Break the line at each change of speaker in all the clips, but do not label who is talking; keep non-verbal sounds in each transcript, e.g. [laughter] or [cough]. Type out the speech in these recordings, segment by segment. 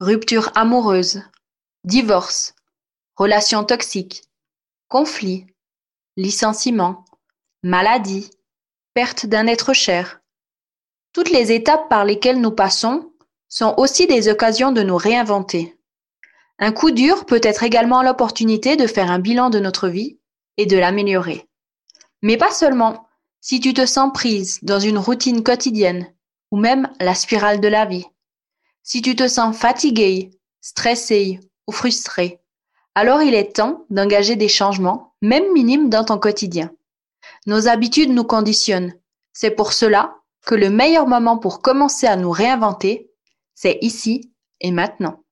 rupture amoureuse, divorce, relations toxiques, conflits, licenciement, maladie, perte d'un être cher. Toutes les étapes par lesquelles nous passons sont aussi des occasions de nous réinventer. Un coup dur peut être également l'opportunité de faire un bilan de notre vie et de l'améliorer. Mais pas seulement si tu te sens prise dans une routine quotidienne ou même la spirale de la vie. Si tu te sens fatigué, stressé ou frustré, alors il est temps d'engager des changements, même minimes, dans ton quotidien. Nos habitudes nous conditionnent. C'est pour cela que le meilleur moment pour commencer à nous réinventer, c'est ici et maintenant.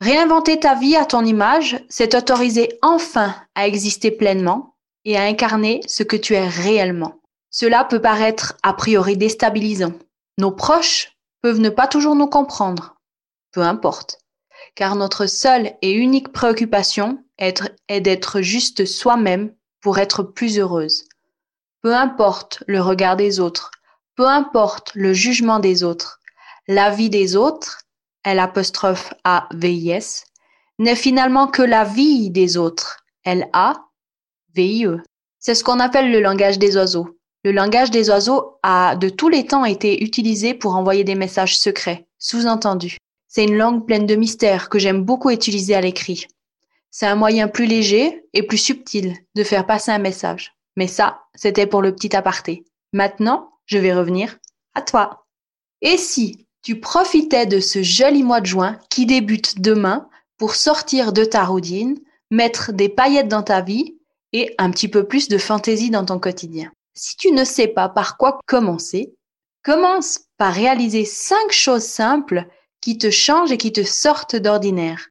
Réinventer ta vie à ton image, c'est t'autoriser enfin à exister pleinement et à incarner ce que tu es réellement. Cela peut paraître a priori déstabilisant. Nos proches peuvent ne pas toujours nous comprendre. Peu importe. Car notre seule et unique préoccupation est d'être juste soi-même pour être plus heureuse. Peu importe le regard des autres, peu importe le jugement des autres, la vie des autres, L apostrophe A V I S, n'est finalement que la vie des autres, L A V I E. C'est ce qu'on appelle le langage des oiseaux. Le langage des oiseaux a de tous les temps été utilisé pour envoyer des messages secrets, sous-entendus. C'est une langue pleine de mystères que j'aime beaucoup utiliser à l'écrit. C'est un moyen plus léger et plus subtil de faire passer un message. Mais ça, c'était pour le petit aparté. Maintenant, je vais revenir à toi. Et si tu profitais de ce joli mois de juin qui débute demain pour sortir de ta routine, mettre des paillettes dans ta vie et un petit peu plus de fantaisie dans ton quotidien? Si tu ne sais pas par quoi commencer, commence par réaliser cinq choses simples qui te changent et qui te sortent d'ordinaire.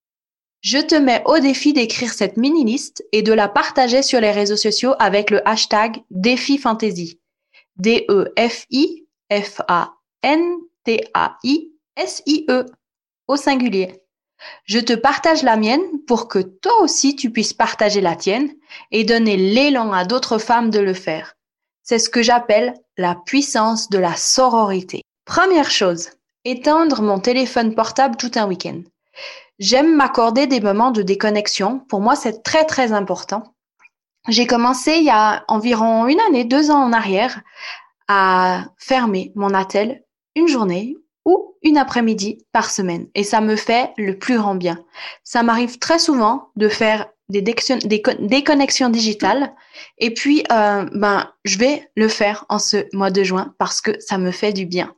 Je te mets au défi d'écrire cette mini-liste et de la partager sur les réseaux sociaux avec le hashtag défi fantasy. D-E-F-I F-A-N-T-A-I-S-I-E au singulier. Je te partage la mienne pour que toi aussi tu puisses partager la tienne et donner l'élan à d'autres femmes de le faire. C'est ce que j'appelle la puissance de la sororité. Première chose, éteindre mon téléphone portable tout un week-end. J'aime m'accorder des moments de déconnexion. Pour moi, c'est très très important. J'ai commencé il y a environ une année, deux ans en arrière, à fermer mon attel une journée ou une après-midi par semaine. Et ça me fait le plus grand bien. Ça m'arrive très souvent de faire des, déconnexions digitales. Et puis, euh, ben, je vais le faire en ce mois de juin parce que ça me fait du bien.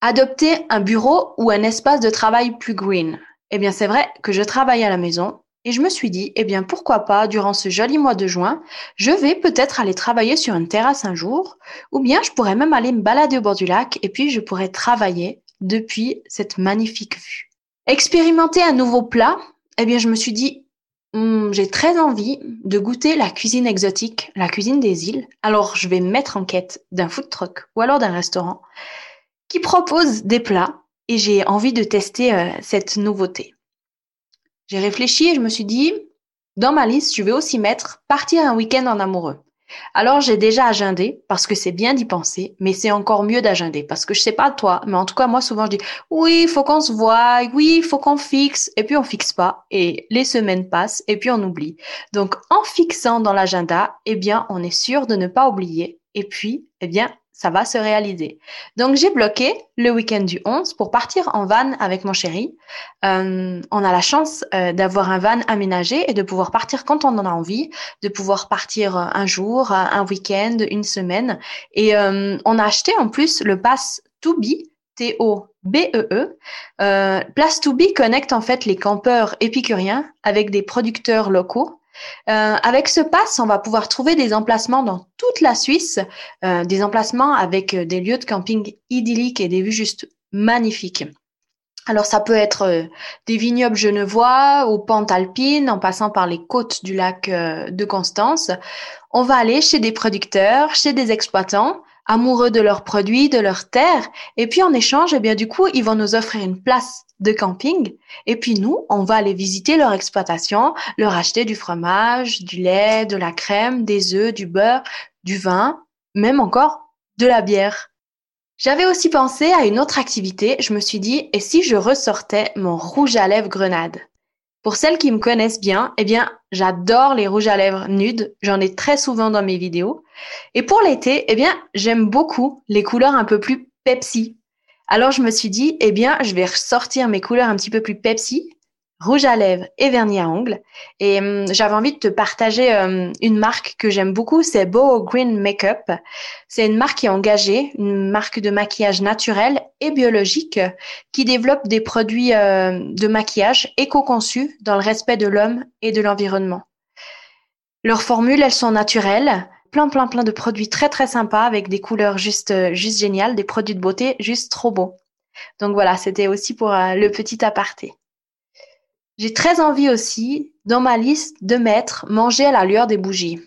Adopter un bureau ou un espace de travail plus green. Eh bien, c'est vrai que je travaille à la maison et je me suis dit, eh bien, pourquoi pas, durant ce joli mois de juin, je vais peut-être aller travailler sur une terrasse un jour, ou bien je pourrais même aller me balader au bord du lac et puis je pourrais travailler depuis cette magnifique vue. Expérimenter un nouveau plat, eh bien, je me suis dit, hmm, j'ai très envie de goûter la cuisine exotique, la cuisine des îles. Alors, je vais me mettre en quête d'un food truck ou alors d'un restaurant qui propose des plats et j'ai envie de tester euh, cette nouveauté. J'ai réfléchi et je me suis dit, dans ma liste, je vais aussi mettre partir un week-end en amoureux. Alors j'ai déjà agendé parce que c'est bien d'y penser, mais c'est encore mieux d'agender parce que je sais pas toi, mais en tout cas moi souvent je dis oui, il faut qu'on se voie, oui, il faut qu'on fixe et puis on fixe pas et les semaines passent et puis on oublie. Donc en fixant dans l'agenda, eh bien on est sûr de ne pas oublier et puis eh bien ça va se réaliser. Donc j'ai bloqué le week-end du 11 pour partir en van avec mon chéri. Euh, on a la chance euh, d'avoir un van aménagé et de pouvoir partir quand on en a envie, de pouvoir partir euh, un jour, un week-end, une semaine. Et on a acheté en plus le pass To Be, T-O-B-E-E. -E. Place To Be connecte en fait les campeurs épicuriens avec des producteurs locaux euh, avec ce pass, on va pouvoir trouver des emplacements dans toute la Suisse, euh, des emplacements avec euh, des lieux de camping idylliques et des vues juste magnifiques. Alors ça peut être euh, des vignobles genevois aux pentes alpines en passant par les côtes du lac euh, de Constance. On va aller chez des producteurs, chez des exploitants amoureux de leurs produits, de leurs terres. Et puis en échange, eh bien du coup, ils vont nous offrir une place de camping. Et puis nous, on va aller visiter leur exploitation, leur acheter du fromage, du lait, de la crème, des œufs, du beurre, du vin, même encore de la bière. J'avais aussi pensé à une autre activité. Je me suis dit, et si je ressortais mon rouge à lèvres grenade? Pour celles qui me connaissent bien, eh bien, j'adore les rouges à lèvres nudes. J'en ai très souvent dans mes vidéos. Et pour l'été, eh bien, j'aime beaucoup les couleurs un peu plus Pepsi. Alors je me suis dit, eh bien, je vais ressortir mes couleurs un petit peu plus Pepsi rouge à lèvres et vernis à ongles. Et hum, j'avais envie de te partager hum, une marque que j'aime beaucoup, c'est Bow Green Makeup. C'est une marque qui est engagée, une marque de maquillage naturel et biologique qui développe des produits euh, de maquillage éco-conçus dans le respect de l'homme et de l'environnement. Leurs formules, elles sont naturelles, plein plein plein de produits très très sympas avec des couleurs juste juste géniales, des produits de beauté juste trop beaux. Donc voilà, c'était aussi pour euh, le petit aparté. J'ai très envie aussi, dans ma liste, de mettre manger à la lueur des bougies.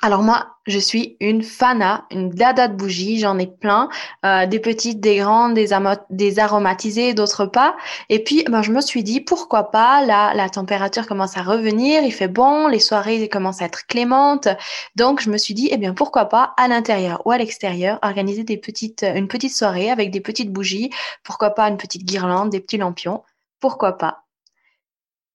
Alors moi, je suis une fana, une dada de bougies, j'en ai plein, euh, des petites, des grandes, des, aromatisées, d'autres pas. Et puis, ben, je me suis dit, pourquoi pas, là, la température commence à revenir, il fait bon, les soirées commencent à être clémentes. Donc, je me suis dit, eh bien, pourquoi pas, à l'intérieur ou à l'extérieur, organiser des petites, une petite soirée avec des petites bougies, pourquoi pas une petite guirlande, des petits lampions, pourquoi pas.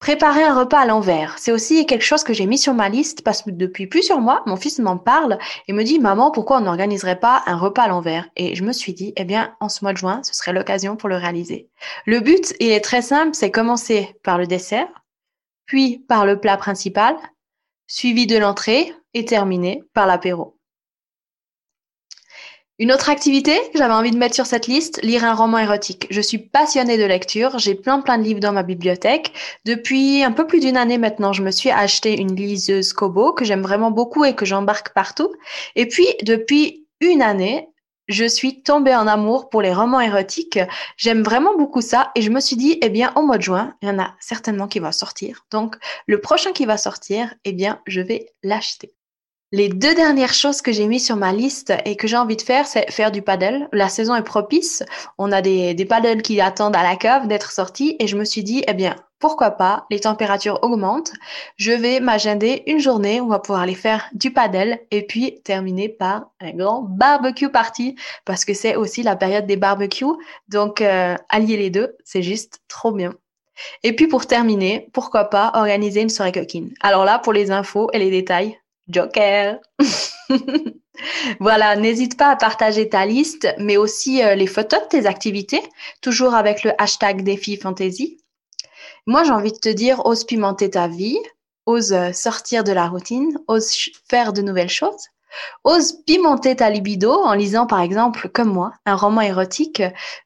Préparer un repas à l'envers, c'est aussi quelque chose que j'ai mis sur ma liste parce que depuis plusieurs mois, mon fils m'en parle et me dit Maman, pourquoi on n'organiserait pas un repas à l'envers? Et je me suis dit Eh bien, en ce mois de juin, ce serait l'occasion pour le réaliser. Le but, il est très simple c'est commencer par le dessert, puis par le plat principal, suivi de l'entrée et terminé par l'apéro. Une autre activité que j'avais envie de mettre sur cette liste, lire un roman érotique. Je suis passionnée de lecture, j'ai plein plein de livres dans ma bibliothèque. Depuis un peu plus d'une année maintenant, je me suis acheté une liseuse Kobo que j'aime vraiment beaucoup et que j'embarque partout. Et puis, depuis une année, je suis tombée en amour pour les romans érotiques. J'aime vraiment beaucoup ça et je me suis dit, eh bien, au mois de juin, il y en a certainement qui va sortir. Donc, le prochain qui va sortir, eh bien, je vais l'acheter. Les deux dernières choses que j'ai mis sur ma liste et que j'ai envie de faire, c'est faire du paddle. La saison est propice. On a des, des paddles qui attendent à la cave d'être sortis et je me suis dit, eh bien, pourquoi pas, les températures augmentent. Je vais m'agender une journée où on va pouvoir aller faire du paddle et puis terminer par un grand barbecue party parce que c'est aussi la période des barbecues. Donc, euh, allier les deux, c'est juste trop bien. Et puis pour terminer, pourquoi pas organiser une soirée coquine? Alors là, pour les infos et les détails, Joker. [laughs] voilà, n'hésite pas à partager ta liste, mais aussi euh, les photos de tes activités, toujours avec le hashtag défi fantasy. Moi, j'ai envie de te dire, ose pimenter ta vie, ose euh, sortir de la routine, ose faire de nouvelles choses. Ose pimenter ta libido en lisant, par exemple, comme moi, un roman érotique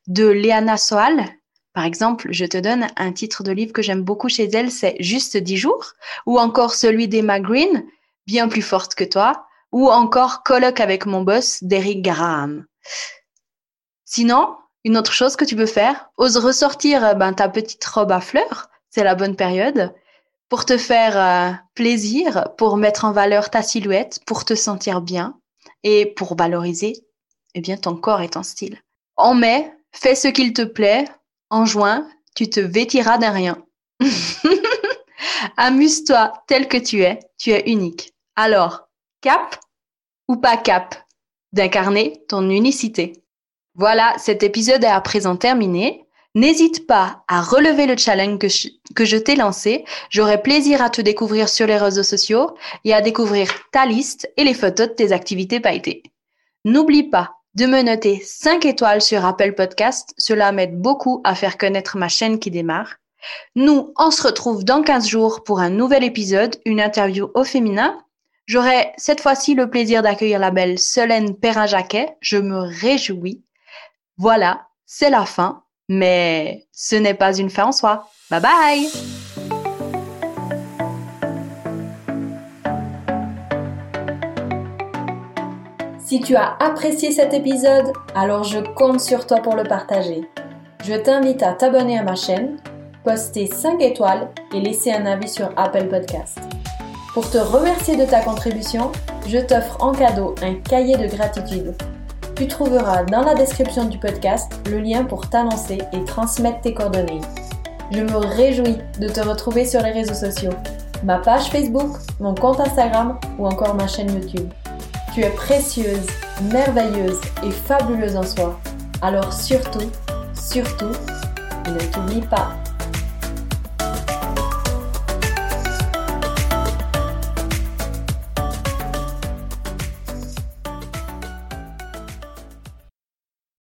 de Léana Soal. Par exemple, je te donne un titre de livre que j'aime beaucoup chez elle, c'est Juste 10 jours, ou encore celui d'Emma Green, bien plus forte que toi, ou encore colloque avec mon boss d'Eric Graham. Sinon, une autre chose que tu peux faire, ose ressortir euh, ben, ta petite robe à fleurs, c'est la bonne période, pour te faire euh, plaisir, pour mettre en valeur ta silhouette, pour te sentir bien et pour valoriser eh bien, ton corps et ton style. En mai, fais ce qu'il te plaît. En juin, tu te vêtiras d'un rien. [laughs] Amuse-toi tel que tu es, tu es unique. Alors, cap ou pas cap? D'incarner ton unicité. Voilà, cet épisode est à présent terminé. N'hésite pas à relever le challenge que je, t'ai lancé. J'aurai plaisir à te découvrir sur les réseaux sociaux et à découvrir ta liste et les photos de tes activités pailletées. N'oublie pas de me noter 5 étoiles sur Apple Podcast. Cela m'aide beaucoup à faire connaître ma chaîne qui démarre. Nous, on se retrouve dans 15 jours pour un nouvel épisode, une interview au féminin J'aurai cette fois-ci le plaisir d'accueillir la belle Solène Perrin-Jacquet. Je me réjouis. Voilà, c'est la fin, mais ce n'est pas une fin en soi. Bye bye
Si tu as apprécié cet épisode, alors je compte sur toi pour le partager. Je t'invite à t'abonner à ma chaîne, poster 5 étoiles et laisser un avis sur Apple Podcast. Pour te remercier de ta contribution, je t'offre en cadeau un cahier de gratitude. Tu trouveras dans la description du podcast le lien pour t'annoncer et transmettre tes coordonnées. Je me réjouis de te retrouver sur les réseaux sociaux, ma page Facebook, mon compte Instagram ou encore ma chaîne YouTube. Tu es précieuse, merveilleuse et fabuleuse en soi. Alors surtout, surtout, ne t'oublie pas.